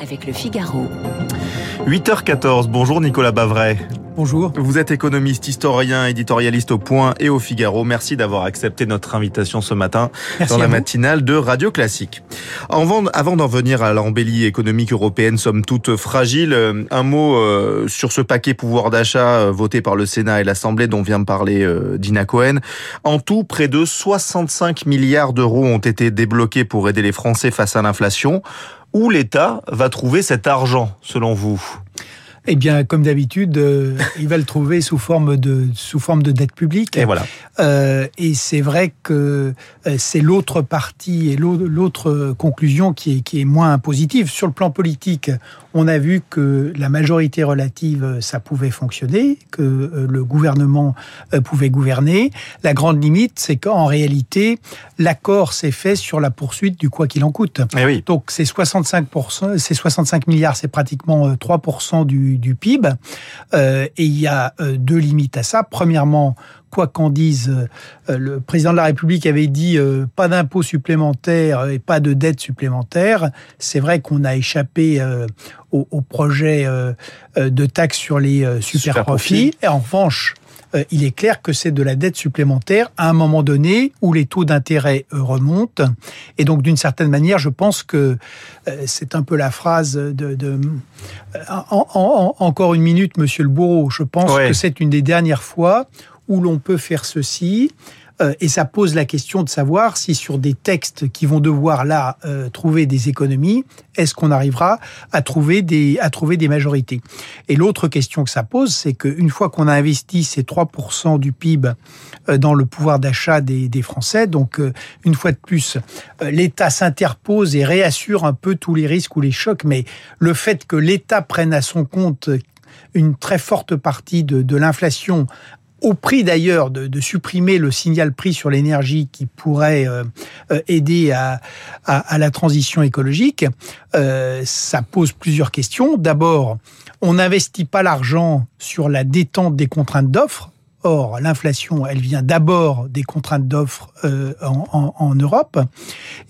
avec le Figaro. 8h14, bonjour Nicolas Bavray. Bonjour. Vous êtes économiste, historien, éditorialiste au Point et au Figaro. Merci d'avoir accepté notre invitation ce matin Merci dans la vous. matinale de Radio Classique. Avant, avant d'en venir à l'embellie économique européenne, somme toute fragile, euh, un mot euh, sur ce paquet pouvoir d'achat euh, voté par le Sénat et l'Assemblée dont vient de parler euh, Dina Cohen. En tout, près de 65 milliards d'euros ont été débloqués pour aider les Français face à l'inflation. Où l'État va trouver cet argent, selon vous? Eh bien, comme d'habitude, euh, il va le trouver sous forme de sous forme de dette publique. Et voilà. Euh, et c'est vrai que euh, c'est l'autre partie et l'au- l'autre conclusion qui est, qui est moins positive. Sur le plan politique, on a vu que la majorité relative, euh, ça pouvait fonctionner, que euh, le gouvernement pouvait gouverner. La grande limite, c'est qu'en réalité, l'accord s'est fait sur la poursuite du quoi qu'il en coûte. Eh oui. Donc c'est 65%, c'est 65 milliards, c'est pratiquement euh, 3% du, du PIB. Euh, et il y a euh, deux limites à ça. Premièrement, quoi qu'en dise, euh, le président de la République avait dit euh, pas d'impôts supplémentaires et pas de dettes supplémentaires. C'est vrai qu'on a échappé euh, au, au projet de taxe sur les super, Super profits. profits. Et en revanche, euh, il est clair que c'est de la dette supplémentaire à un moment donné où les taux d'intérêt euh, remontent. Et donc, d'une certaine manière, je pense que euh, c'est un peu la phrase de... de en- en- en- encore une minute, monsieur le bourreau. Je pense Ouais. que c'est une des dernières fois où l'on peut faire ceci. Euh, et ça pose la question de savoir si sur des textes qui vont devoir là euh, trouver des économies, est-ce qu'on arrivera à trouver des à trouver des majorités? Et l'autre question que ça pose, c'est qu'une fois qu'on a investi ces 3% du PIB euh, dans le pouvoir d'achat des, Français, donc une fois de plus, l'État s'interpose et réassure un peu tous les risques ou les chocs, mais le fait que l'État prenne à son compte une très forte partie de l'inflation au prix d'ailleurs de, de supprimer le signal prix sur l'énergie qui pourrait euh, euh, aider à, à, à la transition écologique, euh, ça pose plusieurs questions. D'abord, on n'investit pas l'argent sur la détente des contraintes d'offres. Or, l'inflation, elle vient d'abord des contraintes d'offres euh, en, en- en Europe.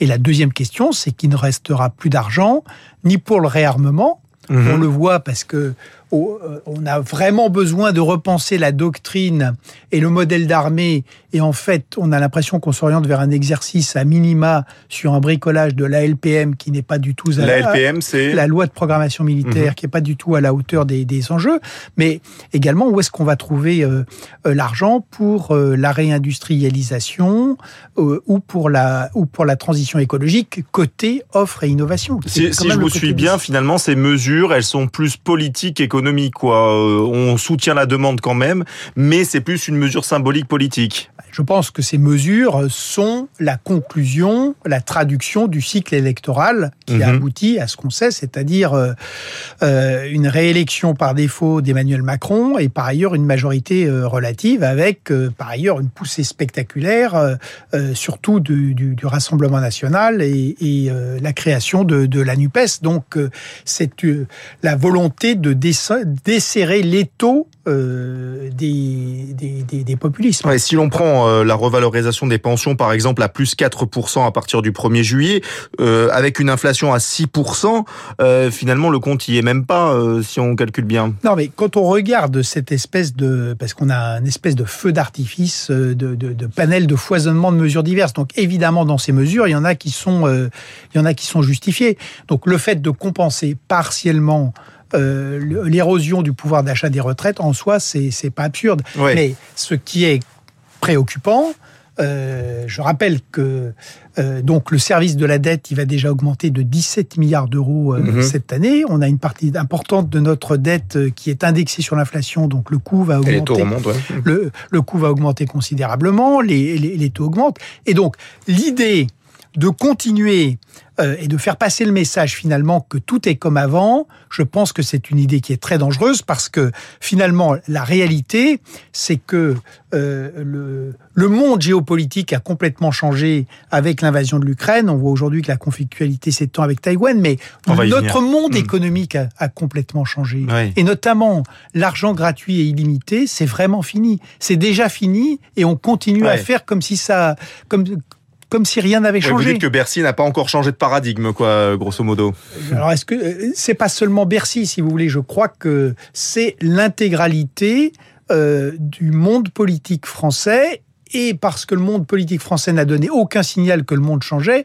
Et la deuxième question, c'est qu'il ne restera plus d'argent ni pour le réarmement. Mhm. On le voit parce que on a vraiment besoin de repenser la doctrine et le modèle d'armée. Et en fait, on a l'impression qu'on s'oriente vers un exercice à minima sur un bricolage de la LPM qui n'est pas du tout à La LPM, c'est la loi de programmation militaire Mhm. qui est pas du tout à la hauteur des, des enjeux, mais également où est-ce qu'on va trouver euh, euh, l'argent pour euh, la réindustrialisation euh, ou pour la ou pour la transition écologique côté offre et innovation. Si, je vous suis bien, finalement, ces mesures, elles sont plus politiques, économiques, quoi. On soutient la demande quand même, mais c'est plus une mesure symbolique politique. Je pense que ces mesures sont la conclusion, la traduction du cycle électoral qui a Mhm. abouti à ce qu'on sait, c'est-à-dire euh, euh, une réélection par défaut d'Emmanuel Macron et par ailleurs une majorité euh, relative avec euh, par ailleurs une poussée spectaculaire, euh, surtout du, du- du Rassemblement national et, et, la création de, de la NUPES. Donc c'est la volonté de desserrer l'étau euh, des, des, des, des populismes. Ouais, si l'on prend euh, la revalorisation des pensions, par exemple, à plus 4% à partir du 1er juillet, euh, avec une inflation à 6%, euh, finalement, le compte y est même pas, si on calcule bien. Non, mais quand on regarde cette espèce de... Parce qu'on a un espèce de feu d'artifice, de, de, de panel de foisonnement de mesures diverses. Donc évidemment, dans ces mesures, il y en a qui sont, il y en a qui sont justifiées. Donc le fait de compenser partiellement euh, l'érosion du pouvoir d'achat des retraites, en soi, c'est pas absurde. Mais ce qui est préoccupant, euh, je rappelle que euh, donc le service de la dette, il va déjà augmenter de 17 milliards d'euros euh, Mhm. cette année. On a une partie importante de notre dette qui est indexée sur l'inflation, donc le coût va Et les taux augmenter. remontent, ouais. Le, le coût va augmenter considérablement, les, les, les taux augmentent. Et donc, l'idée de continuer euh, et de faire passer le message finalement que tout est comme avant, je pense que c'est une idée qui est très dangereuse parce que finalement la réalité c'est que euh, le, le monde géopolitique a complètement changé avec l'invasion de l'Ukraine. On voit aujourd'hui que la conflictualité s'étend avec Taïwan, mais On notre monde Hmm. économique a, a complètement changé. Et notamment l'argent gratuit et illimité, c'est vraiment fini. C'est déjà fini et on continue à faire comme si ça, comme comme si rien n'avait changé. vous dites que Bercy n'a pas encore changé de paradigme, quoi, grosso modo. Alors, est-ce que euh, c'est pas seulement Bercy, si vous voulez Je crois que c'est l'intégralité euh, du monde politique français et parce que le monde politique français n'a donné aucun signal que le monde changeait,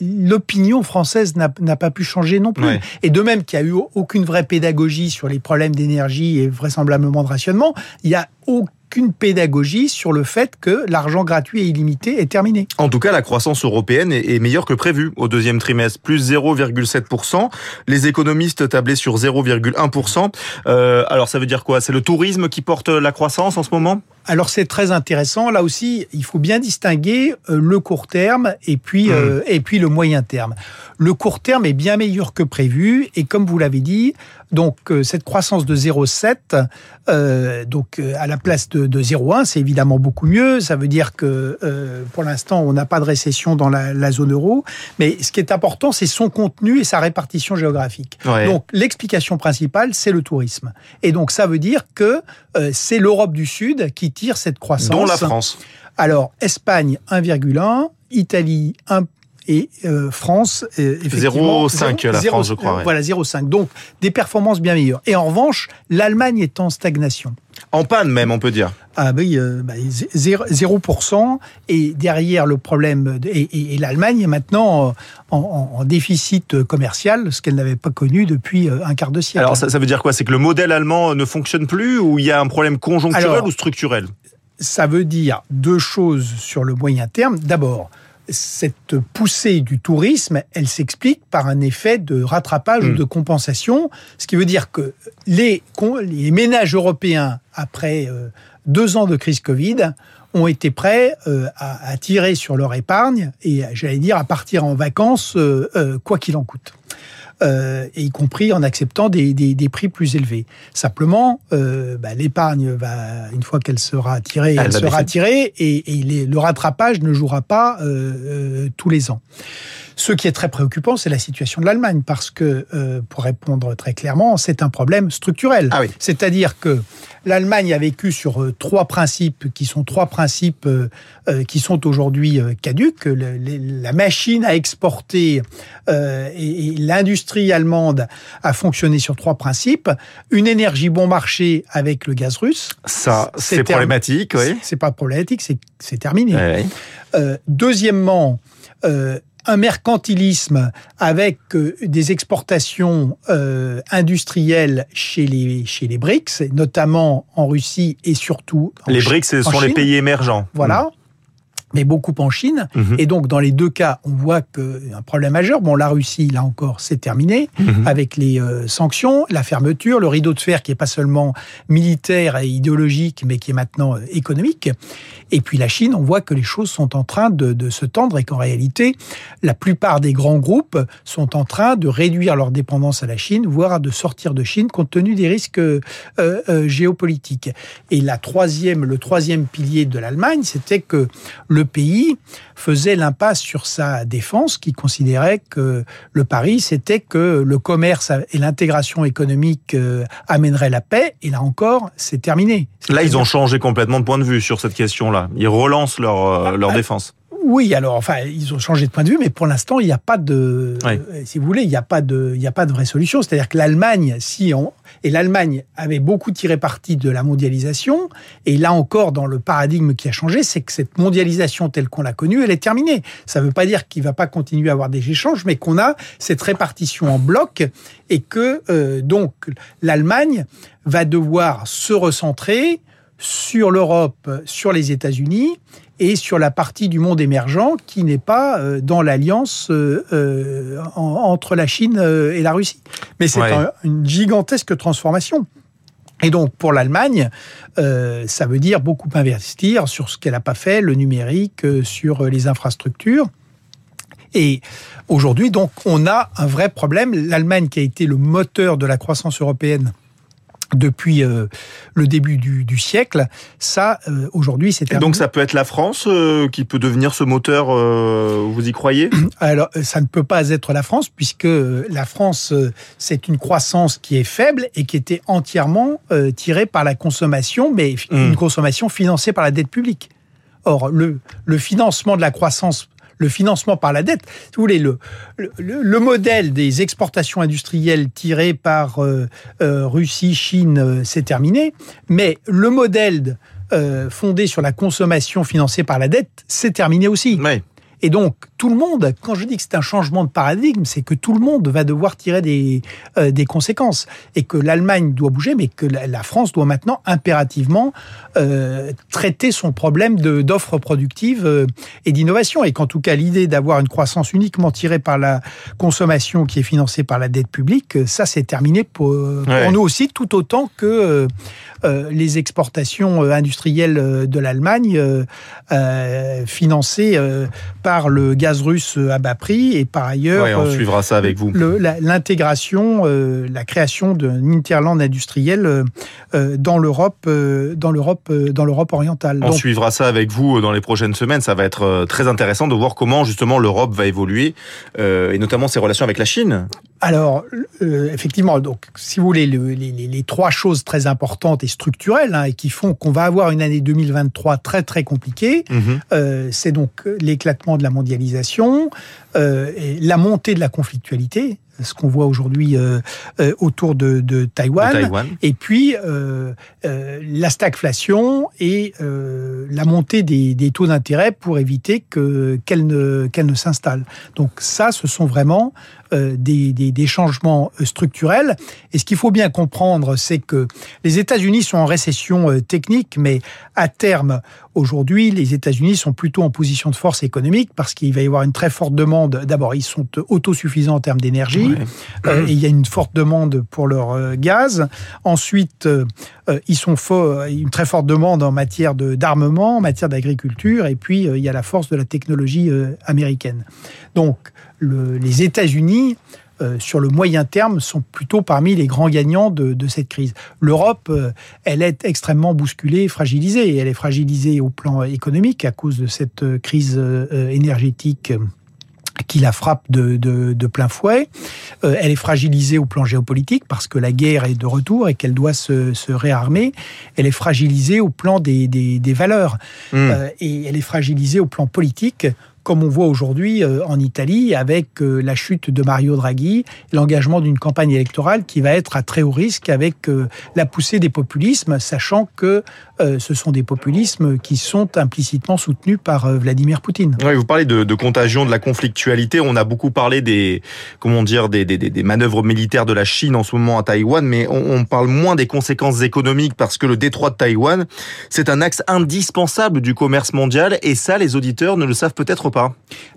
l'opinion française n'a pas pu changer non plus. Et de même qu'il n'y a eu aucune vraie pédagogie sur les problèmes d'énergie et vraisemblablement de rationnement, il y a aucun qu'une pédagogie sur le fait que l'argent gratuit et illimité est terminé. En tout cas, la croissance européenne est meilleure que prévu au deuxième trimestre, plus 0,7%. Les économistes tablaient sur 0,1%. Euh, alors ça veut dire quoi? C'est le tourisme qui porte la croissance en ce moment? Alors c'est très intéressant. Là aussi, il faut bien distinguer euh, le court terme et puis mmh. euh, et puis le moyen terme. Le court terme est bien meilleur que prévu et comme vous l'avez dit, donc euh, cette croissance de 0,7, euh, donc à la place de, de 0,1, c'est évidemment beaucoup mieux. Ça veut dire que euh, pour l'instant, on n'a pas de récession dans la, la, zone euro. Mais ce qui est important, c'est son contenu et sa répartition géographique. Ouais. Donc l'explication principale, c'est le tourisme. Et donc ça veut dire que c'est l'Europe du Sud qui tire cette croissance. Dont la France. Alors Espagne 1,1, Italie 1 et euh, France, euh, effectivement... 0,5 la 0, France, je crois. Ouais. Voilà, 0,5. Donc, des performances bien meilleures. Et en revanche, l'Allemagne est en stagnation. En panne même, on peut dire. Ah oui, euh, bah, 0%. Et derrière le problème, de, et, et, et l'Allemagne est maintenant en, en, en, déficit commercial, ce qu'elle n'avait pas connu depuis euh, un quart de siècle. Alors ça, ça veut dire quoi? C'est que le modèle allemand ne fonctionne plus ou il y a un problème conjoncturel Alors, ou structurel? Ça veut dire deux choses sur le moyen terme. D'abord, cette poussée du tourisme, elle s'explique par un effet de rattrapage mmh. ou de compensation, ce qui veut dire que les, les ménages européens, après euh, deux ans de crise Covid, ont été prêts euh, à, à, tirer sur leur épargne et, j'allais dire, à partir en vacances, euh quoi qu'il en coûte euh, y compris en acceptant des, des, des, prix plus élevés. Simplement, euh, bah, l'épargne va une fois qu'elle sera tirée, elle, elle sera tirée et, et les, le rattrapage ne jouera pas euh, euh, tous les ans. Ce qui est très préoccupant, c'est la situation de l'Allemagne, parce que, euh, pour répondre très clairement, c'est un problème structurel. Ah oui. C'est-à-dire que l'Allemagne a vécu sur euh, trois principes, qui sont trois principes euh, euh qui sont aujourd'hui euh, caduques. Le, la machine à exporter euh, et, et l'industrie allemande a fonctionné sur trois principes. Une énergie bon marché avec le gaz russe. Ça, c'est problématique, oui. C'est pas problématique, c'est terminé. Oui. deuxièmement, un mercantilisme avec euh, des exportations euh, industrielles chez les, chez les BRICS, notamment en Russie et surtout en Les BRICS, ce sont Chine. les pays émergents. Voilà. Mmh mais beaucoup en Chine. Mhm. Mmh. Et donc, dans les deux cas, on voit qu'un problème majeur. Bon, la Russie, là encore, c'est terminé mmh. avec les euh, sanctions, la fermeture, le rideau de fer qui est pas seulement militaire et idéologique, mais qui est maintenant euh, économique. Et puis la Chine, on voit que les choses sont en train de, de se tendre et qu'en réalité, la plupart des grands groupes sont en train de réduire leur dépendance à la Chine, voire de sortir de Chine compte tenu des risques euh, géopolitiques. Et la troisième, le troisième pilier de l'Allemagne, c'était que le pays faisait l'impasse sur sa défense, qui considérait que le pari, c'était que le commerce et l'intégration économique euh, amèneraient la paix. Et là encore, c'est terminé. Là, ils ont changé complètement de point de vue sur cette question-là. Ils relancent leur, euh, leur ah, défense. Oui, alors enfin, ils ont changé de point de vue, mais pour l'instant, il n'y a pas de, oui. si vous voulez, il n'y a pas de, il n'y a pas de vraie solution. C'est-à-dire que l'Allemagne, si on et l'Allemagne avait beaucoup tiré parti de la mondialisation, et là encore, dans le paradigme qui a changé, c'est que cette mondialisation telle qu'on l'a connue, elle est terminée. Ça ne veut pas dire qu'il ne va pas continuer à avoir des échanges, mais qu'on a cette répartition en bloc et que euh, donc l'Allemagne va devoir se recentrer sur l'Europe, sur les États-Unis et sur la partie du monde émergent qui n'est pas euh, dans l'alliance euh, euh, entre la Chine et la Russie. Mais c'est ouais. une gigantesque transformation. Et donc pour l'Allemagne, euh, ça veut dire beaucoup investir sur ce qu'elle n'a pas fait, le numérique, euh, sur les infrastructures. Et aujourd'hui, donc, on a un vrai problème. L'Allemagne, qui a été le moteur de la croissance européenne depuis euh, le début du, du siècle. Ça, euh, aujourd'hui, c'est donc ça peut être la France euh, qui peut devenir ce moteur. Euh, vous y croyez? Alors, ça ne peut pas être la France puisque la France, c'est une croissance qui est faible et qui était entièrement tirée par la consommation, mais mmh. une consommation financée par la dette publique. Or, le, le financement de la croissance le financement par la dette. Si vous voulez, le, le, modèle des exportations industrielles tirées par Russie, Chine, c'est terminé. Mais le modèle fondé sur la consommation financée par la dette, c'est terminé aussi. Et donc, tout le monde, quand je dis que c'est un changement de paradigme, c'est que tout le monde va devoir tirer des, euh, des conséquences. Et que l'Allemagne doit bouger, mais que la, France doit maintenant impérativement euh, traiter son problème d'offres productives euh, et d'innovation. Et qu'en tout cas, l'idée d'avoir une croissance uniquement tirée par la consommation qui est financée par la dette publique, ça, c'est terminé pour, pour nous aussi, tout autant que euh, les exportations industrielles de l'Allemagne financées par le gaz russe à bas prix et par ailleurs, on euh, suivra ça avec vous. L'intégration, euh, la, création d'un interland industriel euh, dans l'Europe, dans l'Europe, dans l'Europe orientale. On suivra ça avec vous dans les prochaines semaines. Ça va être très intéressant de voir comment justement l'Europe va évoluer et notamment ses relations avec la Chine. Alors, effectivement, donc, si vous voulez, les, trois choses très importantes et structurelles hein, et qui font qu'on va avoir une année 2023 très très compliquée, mhm. c'est donc l'éclatement de la mondialisation, euh, et la montée de la conflictualité, ce qu'on voit aujourd'hui euh, euh, autour de, de, Taïwan, et puis la stagflation et la montée des, des taux d'intérêt pour éviter que qu'elle ne qu'elle ne s'installe. Donc ça, ce sont vraiment des, des, des, changements structurels. Et ce qu'il faut bien comprendre, c'est que les États-Unis sont en récession technique, mais à terme, aujourd'hui, les États-Unis sont plutôt en position de force économique parce qu'il va y avoir une très forte demande. D'abord, ils sont autosuffisants en termes d'énergie. Euh, et il y a une forte demande pour leur euh, gaz. Ensuite, euh, ils sont une très forte demande en matière d'armement, en matière d'agriculture. Et puis, il y a la force de la technologie américaine. Donc, les États-Unis sur le moyen terme, sont plutôt parmi les grands gagnants de, de cette crise. L'Europe, elle est extrêmement bousculée, fragilisée. Elle est fragilisée au plan économique à cause de cette crise énergétique qui la frappe de, de, de plein fouet. Euh, elle est fragilisée au plan géopolitique parce que la guerre est de retour et qu'elle doit se, se, réarmer. Elle est fragilisée au plan des, des, des valeurs mmh. euh, et elle est fragilisée au plan politique comme on voit aujourd'hui euh, en Italie avec euh, la chute de Mario Draghi, l'engagement d'une campagne électorale qui va être à très haut risque avec euh, la poussée des populismes, sachant que ce sont des populismes qui sont implicitement soutenus par Vladimir Poutine. Vous parlez de, contagion, de la conflictualité. On a beaucoup parlé des, comment dire, des, manœuvres militaires de la Chine en ce moment à Taïwan, mais on, on parle moins des conséquences économiques parce que le détroit de Taïwan, c'est un axe indispensable du commerce mondial et ça, les auditeurs ne le savent peut-être pas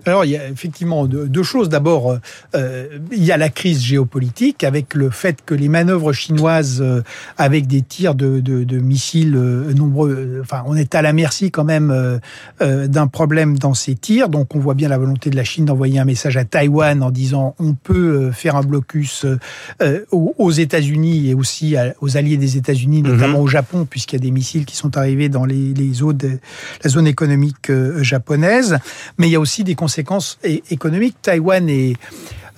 Alors, il y a effectivement deux, choses. D'abord, euh, euh, il y a la crise géopolitique avec le fait que les manœuvres chinoises euh, avec des tirs de, missiles nombreux, enfin, on est à la merci quand même d'un problème dans ces tirs. Donc, on voit bien la volonté de la Chine d'envoyer un message à Taïwan en disant on peut faire un blocus aux États-Unis et aussi aux alliés des États-Unis, notamment mhm. au Japon, puisqu'il y a des missiles qui sont arrivés dans les, les eaux de la zone économique japonaise. Mais il y a aussi des conséquences économiques. Taïwan est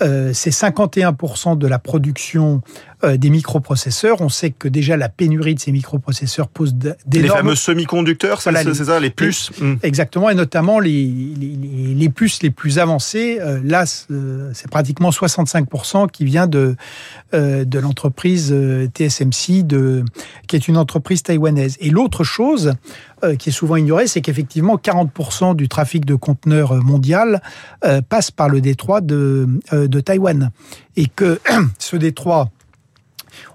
euh, c'est 51% de la production euh, des microprocesseurs. On sait que déjà la pénurie de ces microprocesseurs pose d'énormes... Les fameux semi-conducteurs, c'est ça, les puces hmm. Exactement, et notamment les, les, les, puces les plus avancées. Euh, là, euh, c'est pratiquement 65% qui vient de, de l'entreprise TSMC, de, qui est une entreprise taïwanaise. Et l'autre chose qui est souvent ignorée, c'est qu'effectivement 40% du trafic de conteneurs mondial passe par le détroit de, de Taïwan. Et que ce détroit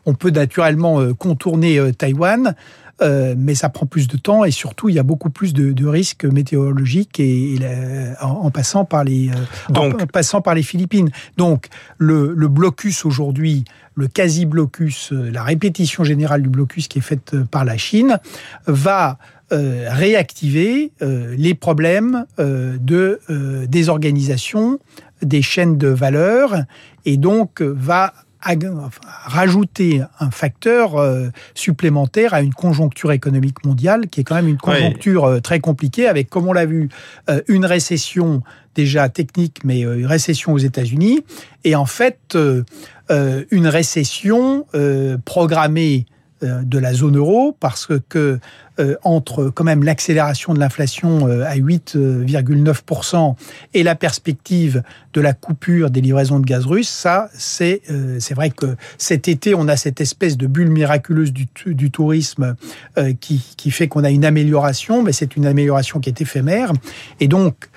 on peut naturellement euh, contourner euh, Taïwan, euh, mais ça prend plus de temps et surtout il y a beaucoup plus de, risques météorologiques et, en, passant par les Donc, passant par les Philippines. Donc le, blocus aujourd'hui, le quasi blocus, la répétition générale du blocus qui est faite par la Chine va réactiver les problèmes de désorganisation des chaînes de valeur et donc va rajouter un facteur euh, supplémentaire à une conjoncture économique mondiale qui est quand même une conjoncture euh, très compliquée avec, comme on l'a vu, euh, une récession déjà technique, mais une récession aux États-Unis, et en fait une récession programmée de la zone euro parce que entre quand même l'accélération de l'inflation à 8,9% et la perspective de la coupure des livraisons de gaz russe, ça, c'est c'est vrai que cet été, on a cette espèce de bulle miraculeuse du, du tourisme qui, qui fait qu'on a une amélioration, mais c'est une amélioration qui est éphémère. Et donc,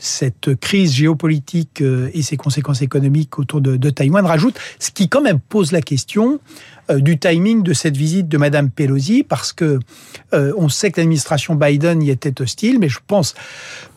cette crise géopolitique et ses conséquences économiques autour de, de Taïwan rajoutent, ce qui quand même pose la question euh, du timing de cette visite de Madame Pelosi, parce que euh, on sait que l'administration Biden y était hostile, mais je pense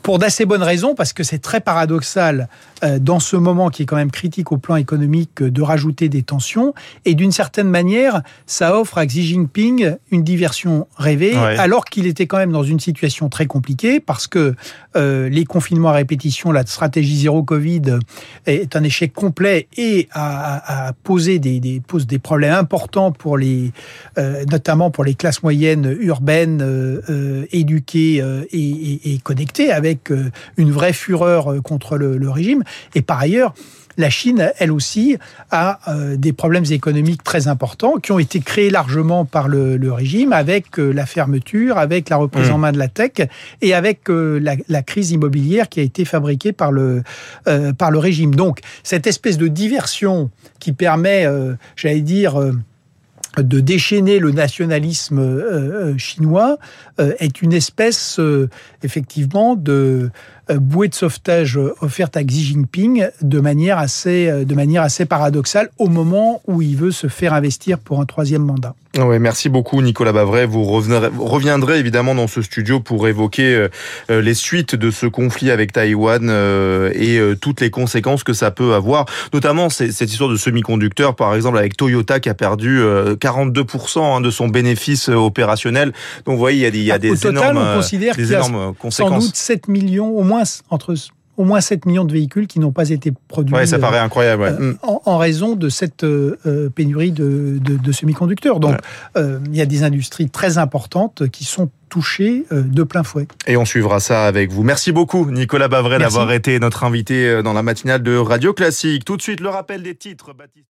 pour d'assez bonnes raisons, parce que c'est très paradoxal euh, dans ce moment qui est quand même critique au plan économique de rajouter des tensions, et d'une certaine manière, ça offre à Xi Jinping une diversion rêvée, alors qu'il était quand même dans une situation très compliquée, parce que les confinements à répétition, la stratégie zéro Covid est un échec complet et a, a posé des, des, pose des problèmes importants pour les, euh, notamment pour les classes moyennes urbaines, euh, euh, éduquées et, connectées, avec une vraie fureur contre le, régime. Et par ailleurs, la Chine, elle aussi, a des problèmes économiques très importants qui ont été créés largement par le, régime, avec la fermeture, avec la reprise mmh. en main de la tech et avec la, crise immobilière qui a été fabriquée par le, par le régime. Donc, cette espèce de diversion qui permet, j'allais dire, de déchaîner le nationalisme euh, euh, chinois euh, est une espèce effectivement de bouée de sauvetage offerte à Xi Jinping de manière assez de manière assez paradoxale au moment où il veut se faire investir pour un troisième mandat. Ouais, merci beaucoup Nicolas Bavray. Vous reviendrez, évidemment dans ce studio pour évoquer les suites de ce conflit avec Taïwan et toutes les conséquences que ça peut avoir, notamment cette histoire de semi-conducteurs, par exemple avec Toyota qui a perdu 42% hein, de son bénéfice euh, opérationnel. Donc vous voyez, il y a, il y a des total, énormes, on considère des énormes conséquences. Sans doute 7 millions, au moins entre au moins 7 millions de véhicules qui n'ont pas été produits. Ouais, ça paraît euh, incroyable. Ouais. Euh, en, raison de cette pénurie de, de, de semi-conducteurs. Donc, il y a des industries très importantes qui sont touchées de plein fouet. Et on suivra ça avec vous. Merci beaucoup, Nicolas Bavray, d'avoir été notre invité dans la matinale de Radio Classique. Tout de suite, le rappel des titres, Baptiste.